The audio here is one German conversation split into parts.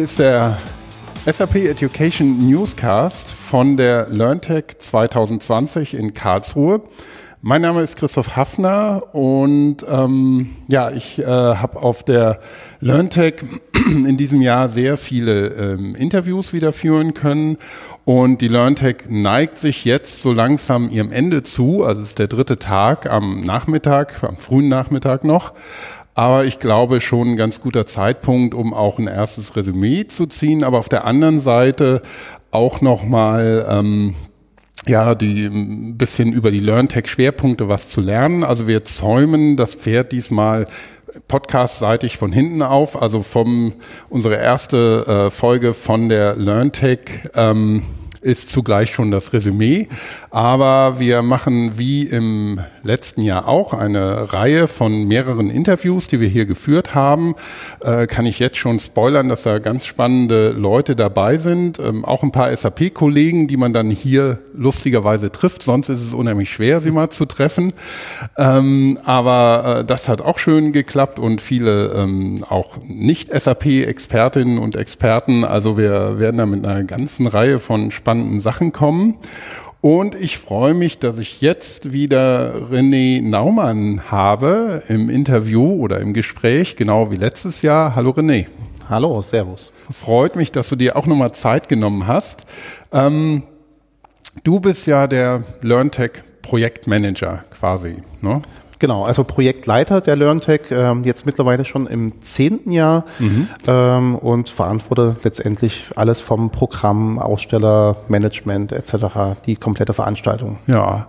Hier ist der SAP Education Newscast von der LearnTech 2020 in Karlsruhe. Mein Name ist Christoph Hafner und ähm, ja, ich äh, habe auf der LearnTech in diesem Jahr sehr viele ähm, Interviews wieder führen können und die LearnTech neigt sich jetzt so langsam ihrem Ende zu. Also es ist der dritte Tag am Nachmittag, am frühen Nachmittag noch. Aber ich glaube schon ein ganz guter Zeitpunkt, um auch ein erstes Resümee zu ziehen. Aber auf der anderen Seite auch nochmal ähm, ja, die ein bisschen über die LearnTech-Schwerpunkte was zu lernen. Also wir zäumen das Pferd diesmal podcast-seitig von hinten auf, also vom unsere erste äh, Folge von der LearnTech ähm, ist zugleich schon das Resümee. Aber wir machen wie im letzten Jahr auch eine Reihe von mehreren Interviews, die wir hier geführt haben. Äh, kann ich jetzt schon spoilern, dass da ganz spannende Leute dabei sind. Ähm, auch ein paar SAP-Kollegen, die man dann hier lustigerweise trifft. Sonst ist es unheimlich schwer, sie mal zu treffen. Ähm, aber äh, das hat auch schön geklappt und viele ähm, auch nicht-SAP-Expertinnen und Experten. Also wir werden da mit einer ganzen Reihe von spannenden Sachen kommen. Und ich freue mich, dass ich jetzt wieder René Naumann habe im Interview oder im Gespräch, genau wie letztes Jahr. Hallo René. Hallo, Servus. Freut mich, dass du dir auch nochmal Zeit genommen hast. Ähm, du bist ja der LearnTech Projektmanager quasi, ne? Genau, also Projektleiter der LearnTech, ähm, jetzt mittlerweile schon im zehnten Jahr mhm. ähm, und verantworte letztendlich alles vom Programm, Aussteller, Management etc., die komplette Veranstaltung. Ja.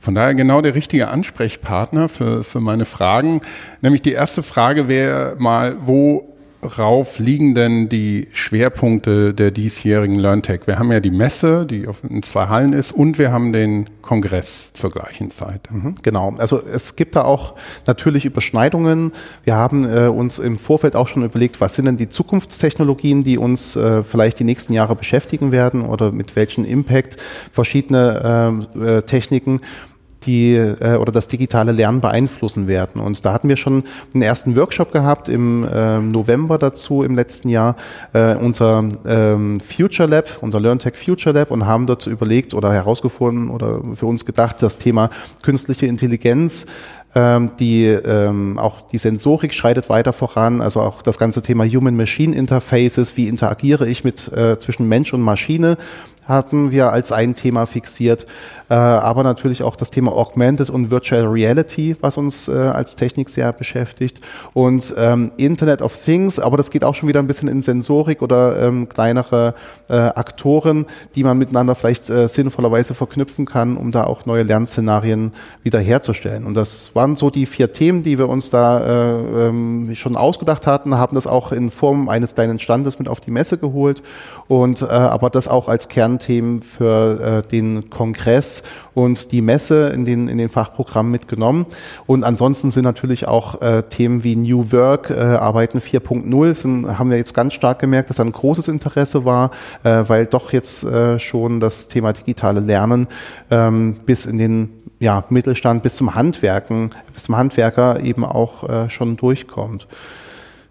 Von daher genau der richtige Ansprechpartner für, für meine Fragen. Nämlich die erste Frage wäre mal, wo worauf liegen denn die Schwerpunkte der diesjährigen LearnTech? Wir haben ja die Messe, die in zwei Hallen ist, und wir haben den Kongress zur gleichen Zeit. Mhm, genau. Also es gibt da auch natürlich Überschneidungen. Wir haben äh, uns im Vorfeld auch schon überlegt, was sind denn die Zukunftstechnologien, die uns äh, vielleicht die nächsten Jahre beschäftigen werden oder mit welchem Impact verschiedene äh, äh Techniken die äh, oder das digitale Lernen beeinflussen werden. Und da hatten wir schon einen ersten Workshop gehabt im äh, November dazu im letzten Jahr, äh, unser ähm, Future Lab, unser LearnTech Future Lab und haben dort überlegt oder herausgefunden oder für uns gedacht, das Thema künstliche Intelligenz die ähm, auch die Sensorik schreitet weiter voran, also auch das ganze Thema Human-Machine-Interfaces, wie interagiere ich mit äh, zwischen Mensch und Maschine, hatten wir als ein Thema fixiert, äh, aber natürlich auch das Thema Augmented und Virtual Reality, was uns äh, als Technik sehr beschäftigt. Und ähm, Internet of Things, aber das geht auch schon wieder ein bisschen in Sensorik oder ähm, kleinere äh, Aktoren, die man miteinander vielleicht äh, sinnvollerweise verknüpfen kann, um da auch neue Lernszenarien wiederherzustellen. Und das waren so die vier Themen, die wir uns da äh, ähm, schon ausgedacht hatten, haben das auch in Form eines kleinen Standes mit auf die Messe geholt und äh, aber das auch als Kernthemen für äh, den Kongress und die Messe in den in den Fachprogrammen mitgenommen. Und ansonsten sind natürlich auch äh, Themen wie New Work, äh, Arbeiten 4.0 sind, haben wir jetzt ganz stark gemerkt, dass da ein großes Interesse war, äh, weil doch jetzt äh, schon das Thema digitale Lernen ähm, bis in den ja, Mittelstand bis zum Handwerken, bis zum Handwerker eben auch äh, schon durchkommt.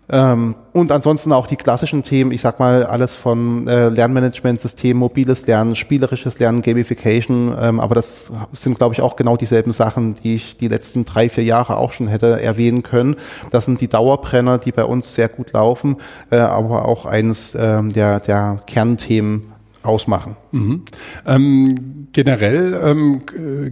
Ähm, und ansonsten auch die klassischen Themen, ich sag mal, alles von äh, Lernmanagementsystem, mobiles Lernen, spielerisches Lernen, Gamification, ähm, aber das sind, glaube ich, auch genau dieselben Sachen, die ich die letzten drei, vier Jahre auch schon hätte erwähnen können. Das sind die Dauerbrenner, die bei uns sehr gut laufen, äh, aber auch eines äh, der, der Kernthemen ausmachen. Mhm. Ähm, generell ähm,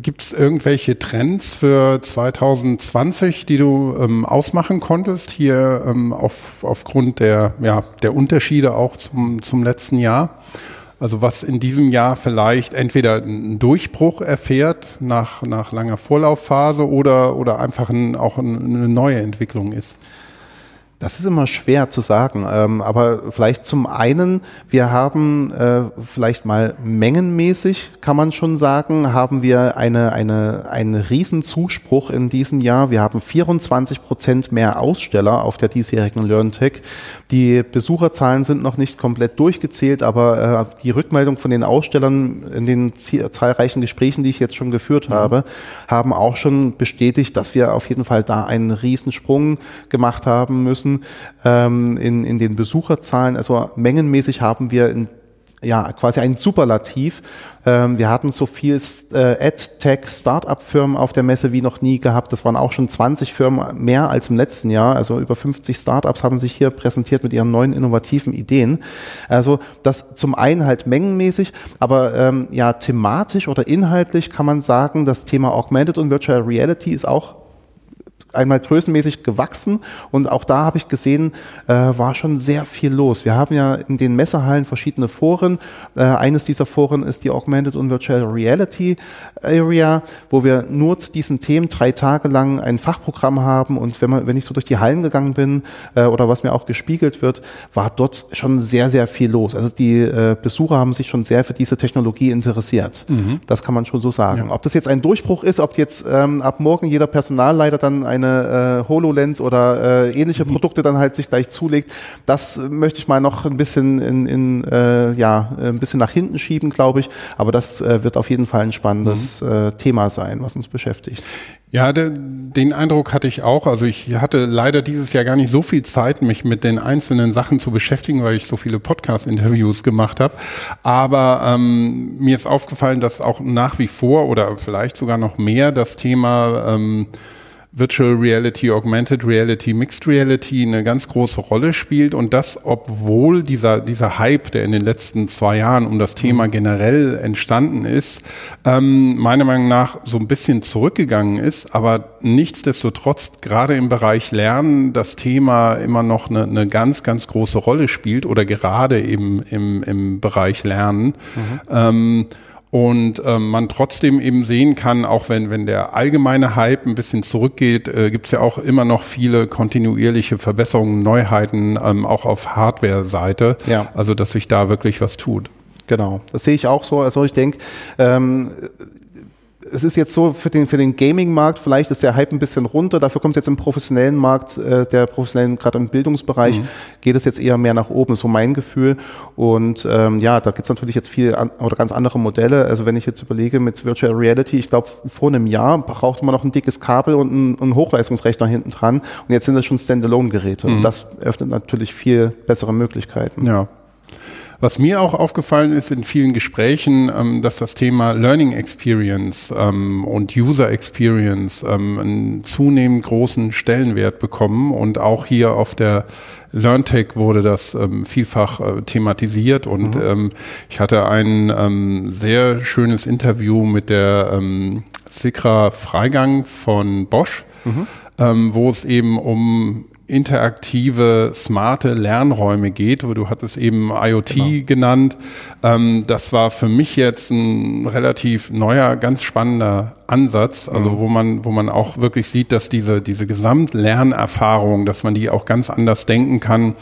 gibt es irgendwelche Trends für 2020, die du ähm, ausmachen konntest, hier ähm, auf, aufgrund der, ja, der Unterschiede auch zum, zum letzten Jahr? Also was in diesem Jahr vielleicht entweder einen Durchbruch erfährt nach, nach langer Vorlaufphase oder, oder einfach ein, auch eine neue Entwicklung ist? Das ist immer schwer zu sagen, ähm, aber vielleicht zum einen, wir haben äh, vielleicht mal mengenmäßig, kann man schon sagen, haben wir eine, eine, einen Riesenzuspruch in diesem Jahr. Wir haben 24 Prozent mehr Aussteller auf der diesjährigen LearnTech. Die Besucherzahlen sind noch nicht komplett durchgezählt, aber äh, die Rückmeldung von den Ausstellern in den zahlreichen Gesprächen, die ich jetzt schon geführt mhm. habe, haben auch schon bestätigt, dass wir auf jeden Fall da einen Riesensprung gemacht haben müssen prüfen ähm, in, in den Besucherzahlen. Also mengenmäßig haben wir in ja, quasi ein Superlativ. Ähm, wir hatten so viel äh, AdTech Startup-Firmen auf der Messe wie noch nie gehabt. Das waren auch schon 20 Firmen mehr als im letzten Jahr. Also über 50 Startups haben sich hier präsentiert mit ihren neuen innovativen Ideen. Also das zum einen halt mengenmäßig, aber ähm, ja, thematisch oder inhaltlich kann man sagen, das Thema Augmented und Virtual Reality ist auch einmal größenmäßig gewachsen und auch da habe ich gesehen, äh, war schon sehr viel los. Wir haben ja in den Messehallen verschiedene Foren. Äh, eines dieser Foren ist die Augmented und Virtual Reality Area, wo wir nur zu diesen Themen drei Tage lang ein Fachprogramm haben und wenn man, wenn ich so durch die Hallen gegangen bin äh, oder was mir auch gespiegelt wird, war dort schon sehr, sehr viel los. Also die äh, Besucher haben sich schon sehr für diese Technologie interessiert. Mhm. Das kann man schon so sagen. Ja. Ob das jetzt ein Durchbruch ist, ob jetzt ähm, ab morgen jeder Personalleiter dann eine äh, HoloLens oder äh, ähnliche mhm. Produkte dann halt sich gleich zulegt. Das möchte ich mal noch ein bisschen in, in äh, ja ein bisschen nach hinten schieben, glaube ich. Aber das äh, wird auf jeden Fall ein spannendes mhm. äh, Thema sein, was uns beschäftigt. Ja, de, den Eindruck hatte ich auch. Also ich hatte leider dieses Jahr gar nicht so viel Zeit, mich mit den einzelnen Sachen zu beschäftigen, weil ich so viele Podcast-Interviews gemacht habe. Aber ähm, mir ist aufgefallen, dass auch nach wie vor oder vielleicht sogar noch mehr das Thema ähm, Virtual Reality, Augmented Reality, Mixed Reality eine ganz große Rolle spielt und das, obwohl dieser, dieser Hype, der in den letzten zwei Jahren um das Thema mhm. generell entstanden ist, ähm, meiner Meinung nach so ein bisschen zurückgegangen ist, aber nichtsdestotrotz gerade im Bereich Lernen das Thema immer noch eine, eine ganz, ganz große Rolle spielt oder gerade eben im, im Bereich Lernen. Mhm. Ähm, und ähm, man trotzdem eben sehen kann, auch wenn, wenn der allgemeine Hype ein bisschen zurückgeht, äh, gibt es ja auch immer noch viele kontinuierliche Verbesserungen, Neuheiten, ähm, auch auf Hardware-Seite. Ja. Also dass sich da wirklich was tut. Genau, das sehe ich auch so. Also ich denke, ähm, es ist jetzt so für den, für den Gaming-Markt, vielleicht ist der Hype ein bisschen runter, dafür kommt es jetzt im professionellen Markt, äh, der professionellen, gerade im Bildungsbereich, mhm. geht es jetzt eher mehr nach oben, so mein Gefühl. Und ähm, ja, da gibt es natürlich jetzt viel an, oder ganz andere Modelle. Also wenn ich jetzt überlege mit Virtual Reality, ich glaube, vor einem Jahr brauchte man noch ein dickes Kabel und einen, einen Hochleistungsrechner hinten dran. Und jetzt sind das schon Standalone-Geräte. Mhm. Und das öffnet natürlich viel bessere Möglichkeiten. Ja. Was mir auch aufgefallen ist in vielen Gesprächen, ähm, dass das Thema Learning Experience ähm, und User Experience ähm, einen zunehmend großen Stellenwert bekommen und auch hier auf der LearnTech wurde das ähm, vielfach äh, thematisiert und mhm. ähm, ich hatte ein ähm, sehr schönes Interview mit der ähm, Sikra Freigang von Bosch, mhm. ähm, wo es eben um interaktive, smarte Lernräume geht, wo du hattest eben IoT genau. genannt. Ähm, das war für mich jetzt ein relativ neuer, ganz spannender Ansatz, also mhm. wo man, wo man auch wirklich sieht, dass diese, diese Gesamtlernerfahrung, dass man die auch ganz anders denken kann,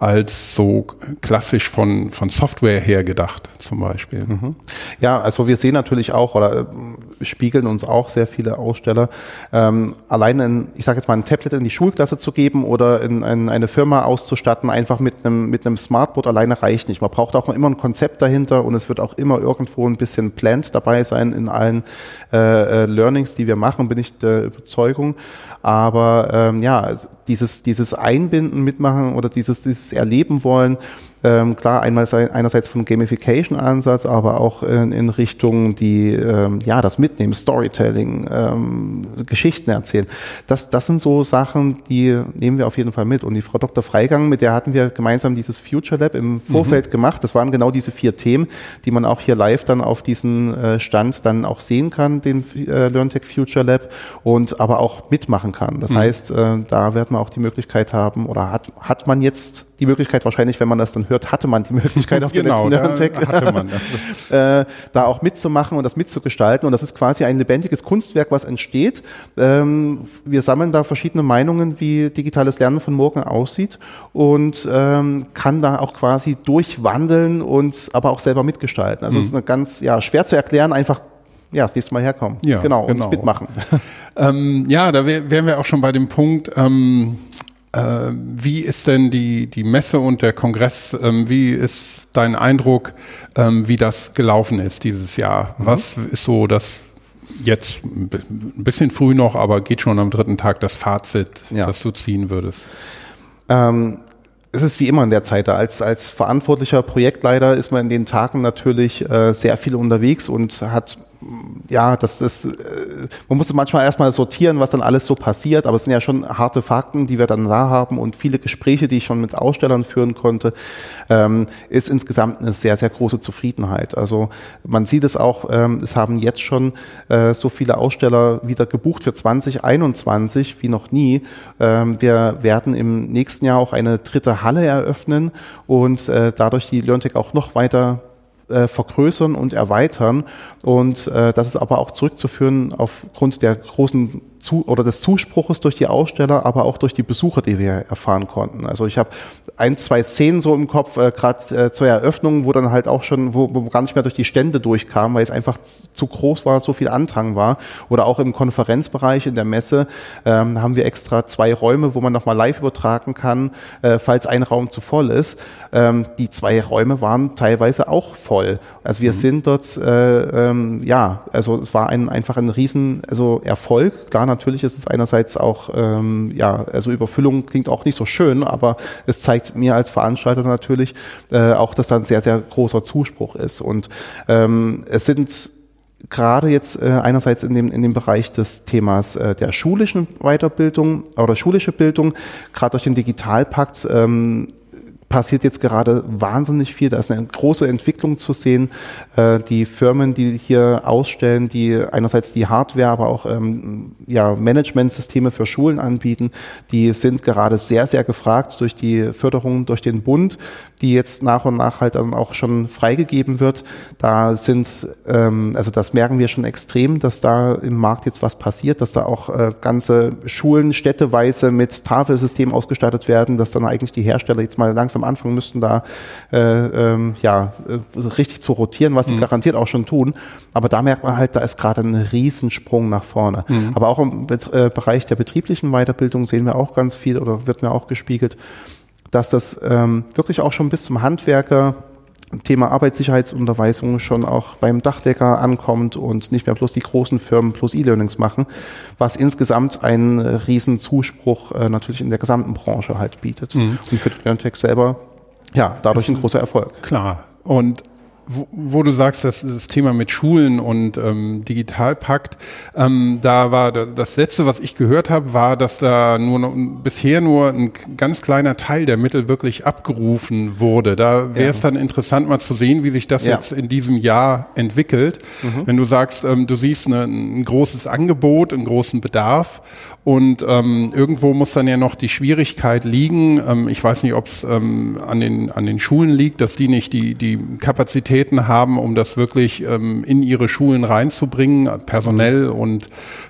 als so klassisch von, von Software her gedacht, zum Beispiel. Mhm. Ja, also wir sehen natürlich auch oder äh, spiegeln uns auch sehr viele Aussteller. Ähm, allein in, ich sage jetzt mal, ein Tablet in die Schulklasse zu geben oder in, in eine Firma auszustatten, einfach mit einem, mit einem Smartboard alleine reicht nicht. Man braucht auch immer ein Konzept dahinter und es wird auch immer irgendwo ein bisschen Plant dabei sein in allen äh, äh Learnings, die wir machen, bin ich der Überzeugung. Aber ähm, ja, dieses, dieses Einbinden, Mitmachen oder dieses, dieses Erleben wollen, ähm, klar, einmal einerseits vom Gamification-Ansatz, aber auch in, in Richtung die, ähm, ja, das Mitnehmen, Storytelling, ähm, Geschichten erzählen. Das, das sind so Sachen, die nehmen wir auf jeden Fall mit. Und die Frau Dr. Freigang, mit der hatten wir gemeinsam dieses Future Lab im Vorfeld mhm. gemacht. Das waren genau diese vier Themen, die man auch hier live dann auf diesen äh, Stand dann auch sehen kann, den äh, LearnTech Future Lab und aber auch mitmachen kann. Das mhm. heißt, äh, da werden wir auch die Möglichkeit haben oder hat, hat man jetzt die Möglichkeit wahrscheinlich, wenn man das dann hört, hatte man die Möglichkeit auf genau, der letzten LearnTech äh, da auch mitzumachen und das mitzugestalten. Und das ist quasi ein lebendiges Kunstwerk, was entsteht. Ähm, wir sammeln da verschiedene Meinungen, wie digitales Lernen von morgen aussieht und ähm, kann da auch quasi durchwandeln und aber auch selber mitgestalten. Also mhm. es ist eine ganz ja schwer zu erklären, einfach ja, das nächste Mal herkommen. Ja, genau, genau. und mitmachen. Ähm, ja, da wären wir auch schon bei dem Punkt, ähm, äh, wie ist denn die, die Messe und der Kongress, ähm, wie ist dein Eindruck, ähm, wie das gelaufen ist dieses Jahr? Mhm. Was ist so das jetzt ein bisschen früh noch, aber geht schon am dritten Tag das Fazit, ja. das du ziehen würdest? Ähm, es ist wie immer in der Zeit da. Als, als verantwortlicher Projektleiter ist man in den Tagen natürlich äh, sehr viel unterwegs und hat ja, das ist, äh, man muss manchmal erstmal sortieren, was dann alles so passiert, aber es sind ja schon harte Fakten, die wir dann da haben und viele Gespräche, die ich schon mit Ausstellern führen konnte, ähm, ist insgesamt eine sehr, sehr große Zufriedenheit. Also man sieht es auch, ähm, es haben jetzt schon äh, so viele Aussteller wieder gebucht für 2021 wie noch nie. Ähm, wir werden im nächsten Jahr auch eine dritte Halle eröffnen und äh, dadurch die Learntech auch noch weiter äh, vergrößern und erweitern. Und äh, das ist aber auch zurückzuführen aufgrund der großen zu, oder des Zuspruches durch die Aussteller, aber auch durch die Besucher, die wir erfahren konnten. Also ich habe ein, zwei Szenen so im Kopf, äh, gerade äh, zur Eröffnung, wo dann halt auch schon, wo, wo gar nicht mehr durch die Stände durchkam, weil es einfach zu groß war, so viel Andrang war. Oder auch im Konferenzbereich in der Messe ähm, haben wir extra zwei Räume, wo man nochmal live übertragen kann, äh, falls ein Raum zu voll ist. Ähm, die zwei Räume waren teilweise auch voll. Also wir mhm. sind dort, äh, ähm, ja, also es war ein, einfach ein riesen also Erfolg. Klar, natürlich ist es einerseits auch, ähm, ja, also Überfüllung klingt auch nicht so schön, aber es zeigt mir als Veranstalter natürlich äh, auch, dass da ein sehr, sehr großer Zuspruch ist. Und ähm, es sind gerade jetzt äh, einerseits in dem, in dem Bereich des Themas äh, der schulischen Weiterbildung oder schulische Bildung, gerade durch den Digitalpakt ähm, passiert jetzt gerade wahnsinnig viel. Da ist eine große Entwicklung zu sehen. Äh, die Firmen, die hier ausstellen, die einerseits die Hardware, aber auch ähm, ja, Managementsysteme für Schulen anbieten, die sind gerade sehr, sehr gefragt durch die Förderung durch den Bund, die jetzt nach und nach halt dann auch schon freigegeben wird. Da sind, ähm, also das merken wir schon extrem, dass da im Markt jetzt was passiert, dass da auch äh, ganze Schulen städteweise mit Tafelsystemen ausgestattet werden, dass dann eigentlich die Hersteller jetzt mal langsam anfangen müssten, da äh, ähm, ja äh, richtig zu rotieren, was sie mhm. garantiert auch schon tun. Aber da merkt man halt, da ist gerade ein Riesensprung nach vorne. Mhm. Aber auch im äh, Bereich der betrieblichen Weiterbildung sehen wir auch ganz viel oder wird mir auch gespiegelt, dass das ähm, wirklich auch schon bis zum Handwerker Thema Arbeitssicherheitsunterweisung schon auch beim Dachdecker ankommt und nicht mehr bloß die großen Firmen plus E-Learnings machen, was insgesamt einen riesen Zuspruch äh, natürlich in der gesamten Branche halt bietet. Mhm. Und für LearnTech selber, ja, dadurch ein großer Erfolg. Klar. Und wo, wo du sagst, dass das Thema mit Schulen und ähm, Digitalpakt, ähm, da war das letzte, was ich gehört habe, war, dass da nur noch, bisher nur ein ganz kleiner Teil der Mittel wirklich abgerufen wurde. Da wäre es ja. dann interessant, mal zu sehen, wie sich das ja. jetzt in diesem Jahr entwickelt. Mhm. Wenn du sagst, ähm, du siehst eine, ein großes Angebot, einen großen Bedarf und ähm, irgendwo muss dann ja noch die Schwierigkeit liegen. Ähm, ich weiß nicht, ob es ähm, an, den, an den Schulen liegt, dass die nicht die, die Kapazitäten haben, um das wirklich ähm, in ihre Schulen reinzubringen, personell und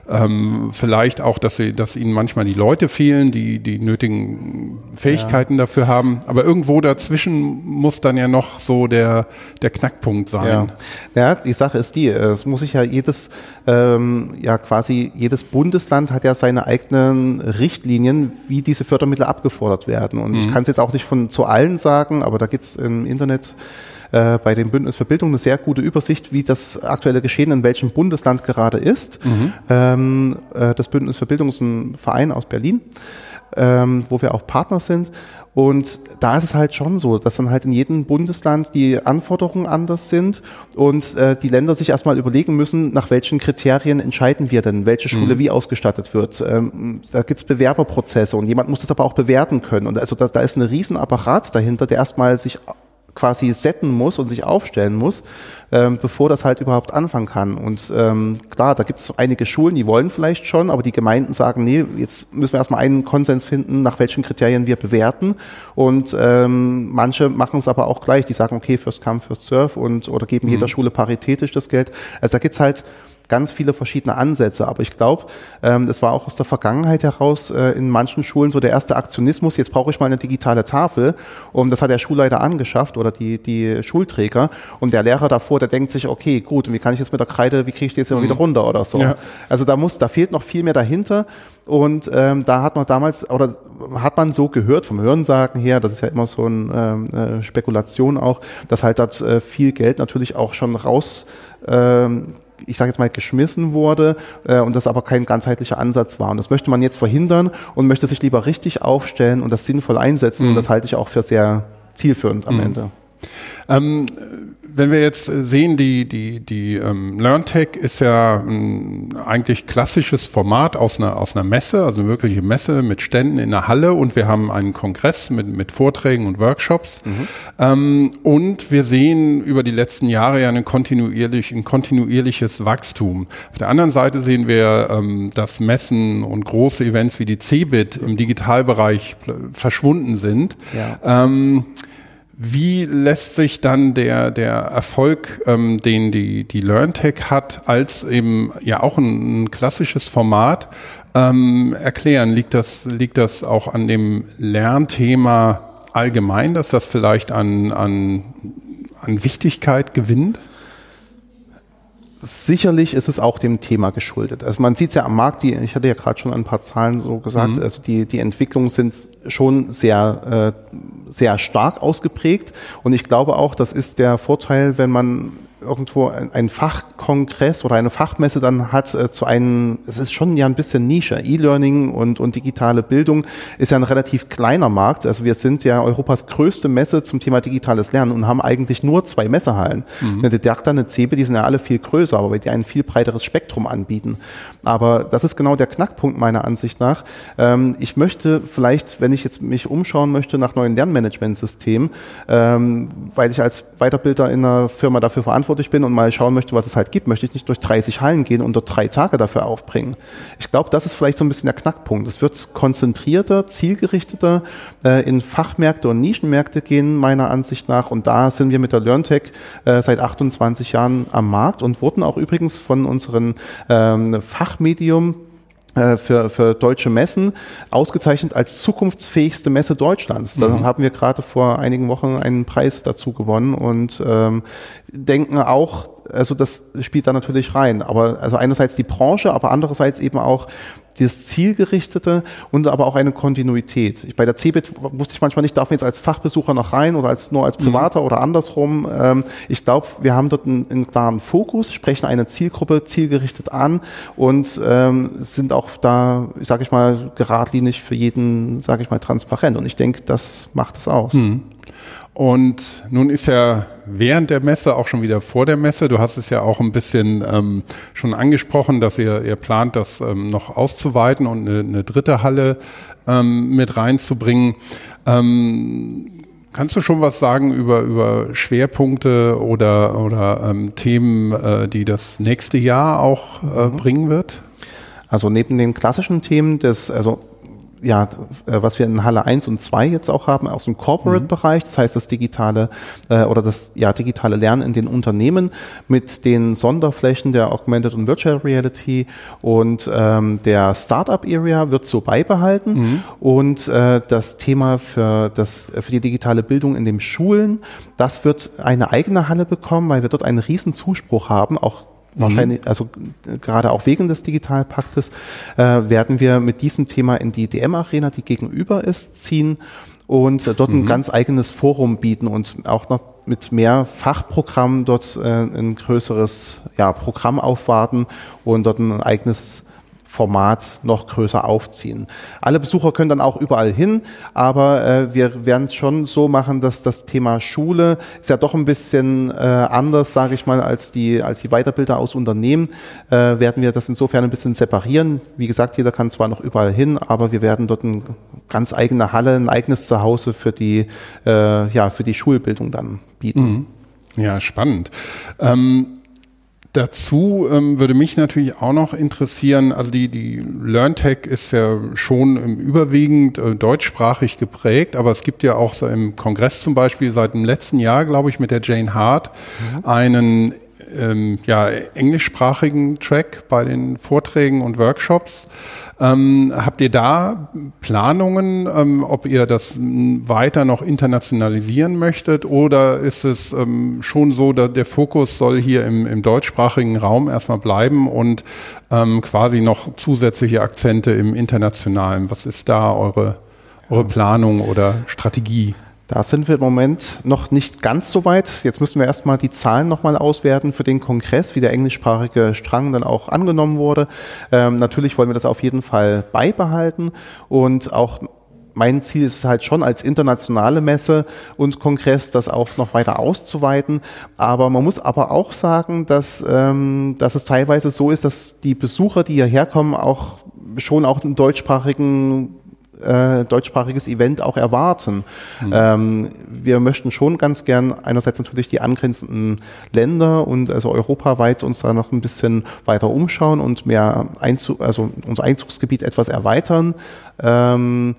ähm, vielleicht auch, dass, sie, dass ihnen manchmal die Leute fehlen, die die nötigen Fähigkeiten ja. dafür haben. Aber irgendwo dazwischen muss dann ja noch so der, der Knackpunkt sein. Ja. ja, die Sache ist die, es muss sich ja jedes, ähm, ja quasi jedes Bundesland hat ja seine seine eigenen Richtlinien, wie diese Fördermittel abgefordert werden. Und mhm. ich kann es jetzt auch nicht von zu allen sagen, aber da gibt es im Internet äh, bei dem Bündnis für Bildung eine sehr gute Übersicht, wie das aktuelle Geschehen in welchem Bundesland gerade ist. Mhm. Ähm, äh, das Bündnis für Bildung ist ein Verein aus Berlin, ähm, wo wir auch Partner sind. Und da ist es halt schon so, dass dann halt in jedem Bundesland die Anforderungen anders sind und äh, die Länder sich erstmal überlegen müssen, nach welchen Kriterien entscheiden wir denn, welche Schule mhm. wie ausgestattet wird. Ähm, da gibt's Bewerberprozesse und jemand muss das aber auch bewerten können. Und also da, da ist ein Riesenapparat dahinter, der erstmal sich quasi setten muss und sich aufstellen muss, ähm, bevor das halt überhaupt anfangen kann. Und ähm, klar, da gibt es einige Schulen, die wollen vielleicht schon, aber die Gemeinden sagen, nee, jetzt müssen wir erstmal einen Konsens finden, nach welchen Kriterien wir bewerten. Und ähm, manche machen es aber auch gleich, die sagen, okay, first come, first serve und oder geben mhm. jeder Schule paritätisch das Geld. Also da gibt's halt ganz viele verschiedene Ansätze. Aber ich glaube, ähm, das war auch aus der Vergangenheit heraus äh, in manchen Schulen so der erste Aktionismus, jetzt brauche ich mal eine digitale Tafel. Und das hat der Schulleiter angeschafft oder die, die Schulträger. Und der Lehrer davor, der denkt sich, okay, gut, wie kann ich jetzt mit der Kreide, wie kriege ich die jetzt immer mhm. wieder runter oder so. Ja. Also da muss, da fehlt noch viel mehr dahinter. Und ähm, da hat man damals, oder hat man so gehört vom Hörensagen her, das ist ja immer so eine ähm, äh, Spekulation auch, dass halt dort äh, viel Geld natürlich auch schon raus ähm, ich sage jetzt mal, geschmissen wurde äh, und das aber kein ganzheitlicher Ansatz war. Und das möchte man jetzt verhindern und möchte sich lieber richtig aufstellen und das sinnvoll einsetzen. Mhm. Und das halte ich auch für sehr zielführend am mhm. Ende. Ähm, wenn wir jetzt sehen, die, die, die ähm, LearnTech ist ja ein eigentlich klassisches Format aus einer, aus einer Messe, also eine wirkliche Messe mit Ständen in der Halle und wir haben einen Kongress mit, mit Vorträgen und Workshops. Mhm. Ähm, und wir sehen über die letzten Jahre ja eine kontinuierlich, ein kontinuierliches Wachstum. Auf der anderen Seite sehen wir, ähm, dass Messen und große Events wie die CeBIT im Digitalbereich verschwunden sind. Ja. Ähm, wie lässt sich dann der, der Erfolg, ähm, den die, die LearnTech hat, als eben ja auch ein, ein klassisches Format ähm, erklären? Liegt das, liegt das auch an dem Lernthema allgemein, dass das vielleicht an, an, an Wichtigkeit gewinnt? Sicherlich ist es auch dem Thema geschuldet. Also man sieht es ja am Markt, die, ich hatte ja gerade schon ein paar Zahlen so gesagt, mhm. also die, die Entwicklungen sind schon sehr, äh, sehr stark ausgeprägt. Und ich glaube auch, das ist der Vorteil, wenn man irgendwo ein, Fachkongress oder eine Fachmesse dann hat äh, zu einem, es ist schon ja ein bisschen Nische. E-Learning und, und digitale Bildung ist ja ein relativ kleiner Markt. Also wir sind ja Europas größte Messe zum Thema digitales Lernen und haben eigentlich nur zwei Messehallen. Mhm. Eine Didakta, eine CeBE, die sind ja alle viel größer, aber die ein viel breiteres Spektrum anbieten. Aber das ist genau der Knackpunkt meiner Ansicht nach. Ähm, ich möchte vielleicht, wenn ich jetzt mich umschauen möchte nach neuen Lernmanagementsystemen, ähm, weil ich als Weiterbilder in einer Firma dafür verantwortlich verantwortlich bin und mal schauen möchte, was es halt gibt, möchte ich nicht durch 30 Hallen gehen und dort drei Tage dafür aufbringen. Ich glaube, das ist vielleicht so ein bisschen der Knackpunkt. Es wird konzentrierter, zielgerichteter äh, in Fachmärkte und Nischenmärkte gehen, meiner Ansicht nach. Und da sind wir mit der LearnTech äh, seit 28 Jahren am Markt und wurden auch übrigens von unseren ähm, Fachmedium für, für deutsche Messen ausgezeichnet als zukunftsfähigste Messe Deutschlands. Da mhm. haben wir gerade vor einigen Wochen einen Preis dazu gewonnen und ähm, denken auch, also das spielt da natürlich rein. Aber also einerseits die Branche, aber andererseits eben auch dieses Zielgerichtete und aber auch eine Kontinuität. Ich, bei der CeBIT wusste ich manchmal nicht, darf man jetzt als Fachbesucher noch rein oder als nur als mhm. Privater mhm. oder andersrum. Ähm, ich glaube, wir haben dort einen, einen, klaren Fokus, sprechen eine Zielgruppe zielgerichtet an und ähm, sind auch da, sage ich mal, geradlinig für jeden, sage ich mal, transparent. Und ich denke, das macht es aus. Mhm. Und nun ist ja während der Messe, auch schon wieder vor der Messe, du hast es ja auch ein bisschen ähm, schon angesprochen, dass ihr, ihr plant, das ähm, noch auszuweiten und eine, eine dritte Halle ähm, mit reinzubringen. Ähm, kannst du schon was sagen über, über Schwerpunkte oder, oder ähm, Themen, äh, die das nächste Jahr auch äh, mhm. bringen wird? Also neben den klassischen Themen des, also ja, äh, was wir in Halle 1 und 2 jetzt auch haben, aus dem Corporate-Bereich, das heißt das digitale äh, oder das ja, digitale Lernen in den Unternehmen mit den Sonderflächen der Augmented und Virtual Reality und ähm, der Startup-Area wird so beibehalten mhm. und äh, das Thema für, das, für die digitale Bildung in den Schulen, das wird eine eigene Halle bekommen, weil wir dort einen riesen Zuspruch haben, auch wahrscheinlich, also gerade auch wegen des Digitalpaktes, äh, werden wir mit diesem Thema in die DM-Arena, die gegenüber ist, ziehen und äh, dort mhm. ein ganz eigenes Forum bieten und auch noch mit mehr Fachprogrammen dort äh, ein größeres ja, Programm aufwarten und dort ein eigenes Format noch größer aufziehen. Alle Besucher können dann auch überall hin, aber äh, wir werden es schon so machen, dass das Thema Schule ist ja doch ein bisschen äh, anders, sage ich mal, als die als die Weiterbilder aus Unternehmen. Äh, werden wir das insofern ein bisschen separieren. Wie gesagt, jeder kann zwar noch überall hin, aber wir werden dort eine ganz eigene Halle, ein eigenes Zuhause für die äh, ja für die Schulbildung dann bieten. Mhm. Ja, spannend. Ähm Dazu ähm, würde mich natürlich auch noch interessieren, also die, die LearnTech ist ja schon im überwiegend äh, deutschsprachig geprägt, aber es gibt ja auch so im Kongress zum Beispiel seit dem letzten Jahr, glaube ich, mit der Jane Hart mhm. einen ähm, ja, englischsprachigen Track bei den Vorträgen und Workshops. Ähm, habt ihr da Planungen, ähm, ob ihr das weiter noch internationalisieren möchtet oder ist es ähm, schon so, dass der Fokus soll hier im, im deutschsprachigen Raum erstmal bleiben und ähm, quasi noch zusätzliche Akzente im internationalen? Was ist da eure, eure Planung oder Strategie? Da sind wir im Moment noch nicht ganz so weit. Jetzt müssen wir erstmal die Zahlen nochmal auswerten für den Kongress, wie der englischsprachige Strang dann auch angenommen wurde. Ähm, natürlich wollen wir das auf jeden Fall beibehalten und auch mein Ziel ist es halt schon als internationale Messe und Kongress das auch noch weiter auszuweiten. Aber man muss aber auch sagen, dass, ähm, dass es teilweise so ist, dass die Besucher, die hierher kommen, auch schon auch einen deutschsprachigen äh, deutschsprachiges Event auch erwarten. Mhm. Ähm, wir möchten schon ganz gern einerseits natürlich die angrenzenden Länder und also europaweit uns da noch ein bisschen weiter umschauen und mehr Einzug, also unser Einzugsgebiet etwas erweitern. Ähm,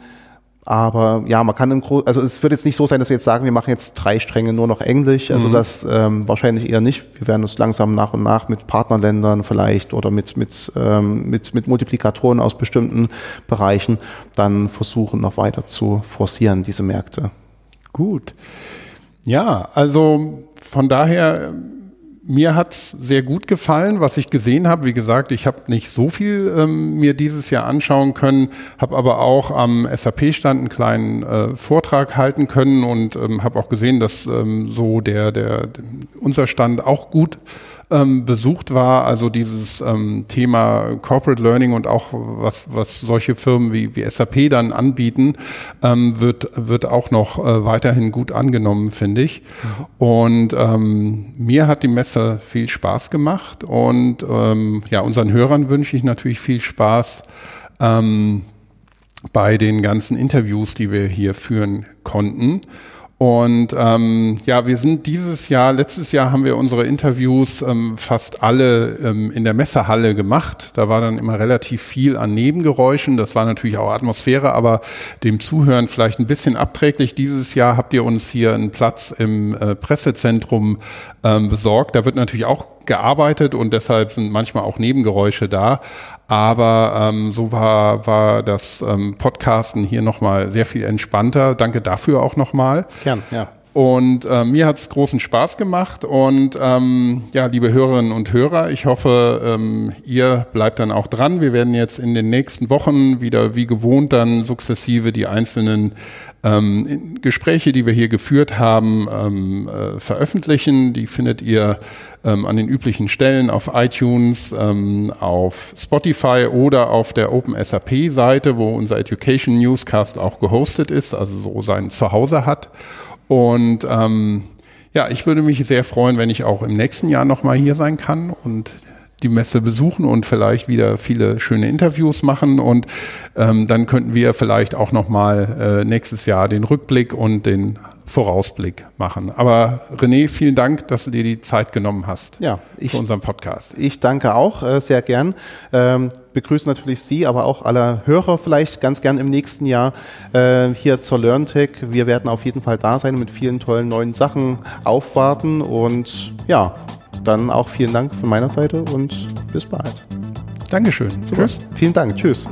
aber ja, man kann im Großen, also es wird jetzt nicht so sein, dass wir jetzt sagen, wir machen jetzt drei Stränge nur noch Englisch. Also mhm. das ähm, wahrscheinlich eher nicht. Wir werden uns langsam nach und nach mit Partnerländern vielleicht oder mit, mit, ähm, mit, mit Multiplikatoren aus bestimmten Bereichen dann versuchen, noch weiter zu forcieren, diese Märkte. Gut. Ja, also von daher mir hat's sehr gut gefallen, was ich gesehen habe. Wie gesagt, ich habe nicht so viel ähm, mir dieses Jahr anschauen können, habe aber auch am SAP-Stand einen kleinen äh, Vortrag halten können und ähm, habe auch gesehen, dass ähm, so der, der unser Stand auch gut ähm, besucht war, also dieses ähm, Thema Corporate Learning und auch was, was solche Firmen wie, wie SAP dann anbieten, ähm, wird, wird auch noch äh, weiterhin gut angenommen, finde ich. Und ähm, mir hat die Messe viel Spaß gemacht und ähm, ja, unseren Hörern wünsche ich natürlich viel Spaß. Ähm, bei den ganzen Interviews, die wir hier führen konnten. Und ähm, ja, wir sind dieses Jahr, letztes Jahr haben wir unsere Interviews ähm, fast alle ähm, in der Messehalle gemacht. Da war dann immer relativ viel an Nebengeräuschen. Das war natürlich auch Atmosphäre, aber dem Zuhören vielleicht ein bisschen abträglich. Dieses Jahr habt ihr uns hier einen Platz im äh, Pressezentrum ähm, besorgt. Da wird natürlich auch gearbeitet und deshalb sind manchmal auch Nebengeräusche da. Aber ähm, so war, war das ähm, Podcasten hier nochmal sehr viel entspannter. Danke dafür auch nochmal. Gern, ja. Und äh, mir hat's großen Spaß gemacht. Und ähm, ja, liebe Hörerinnen und Hörer, ich hoffe, ähm, ihr bleibt dann auch dran. Wir werden jetzt in den nächsten Wochen wieder wie gewohnt dann sukzessive die einzelnen ähm, Gespräche, die wir hier geführt haben, ähm, äh, veröffentlichen. Die findet ihr ähm, an den üblichen Stellen auf iTunes, ähm, auf Spotify oder auf der OpenSAP-Seite, wo unser Education Newscast auch gehostet ist, also so sein Zuhause hat. Und ähm, ja, ich würde mich sehr freuen, wenn ich auch im nächsten Jahr nochmal hier sein kann und die Messe besuchen und vielleicht wieder viele schöne Interviews machen und ähm, dann könnten wir vielleicht auch nochmal äh, nächstes Jahr den Rückblick und den Vorausblick machen. Aber René, vielen Dank, dass du dir die Zeit genommen hast ja, ich, für unseren Podcast. Ich danke auch äh, sehr gern. Ähm, begrüße natürlich Sie, aber auch alle Hörer vielleicht ganz gern im nächsten Jahr äh, hier zur LearnTech. Wir werden auf jeden Fall da sein und mit vielen tollen neuen Sachen aufwarten und ja, dann auch vielen Dank von meiner Seite und bis bald. Dankeschön. Super. Tschüss. Vielen Dank. Tschüss.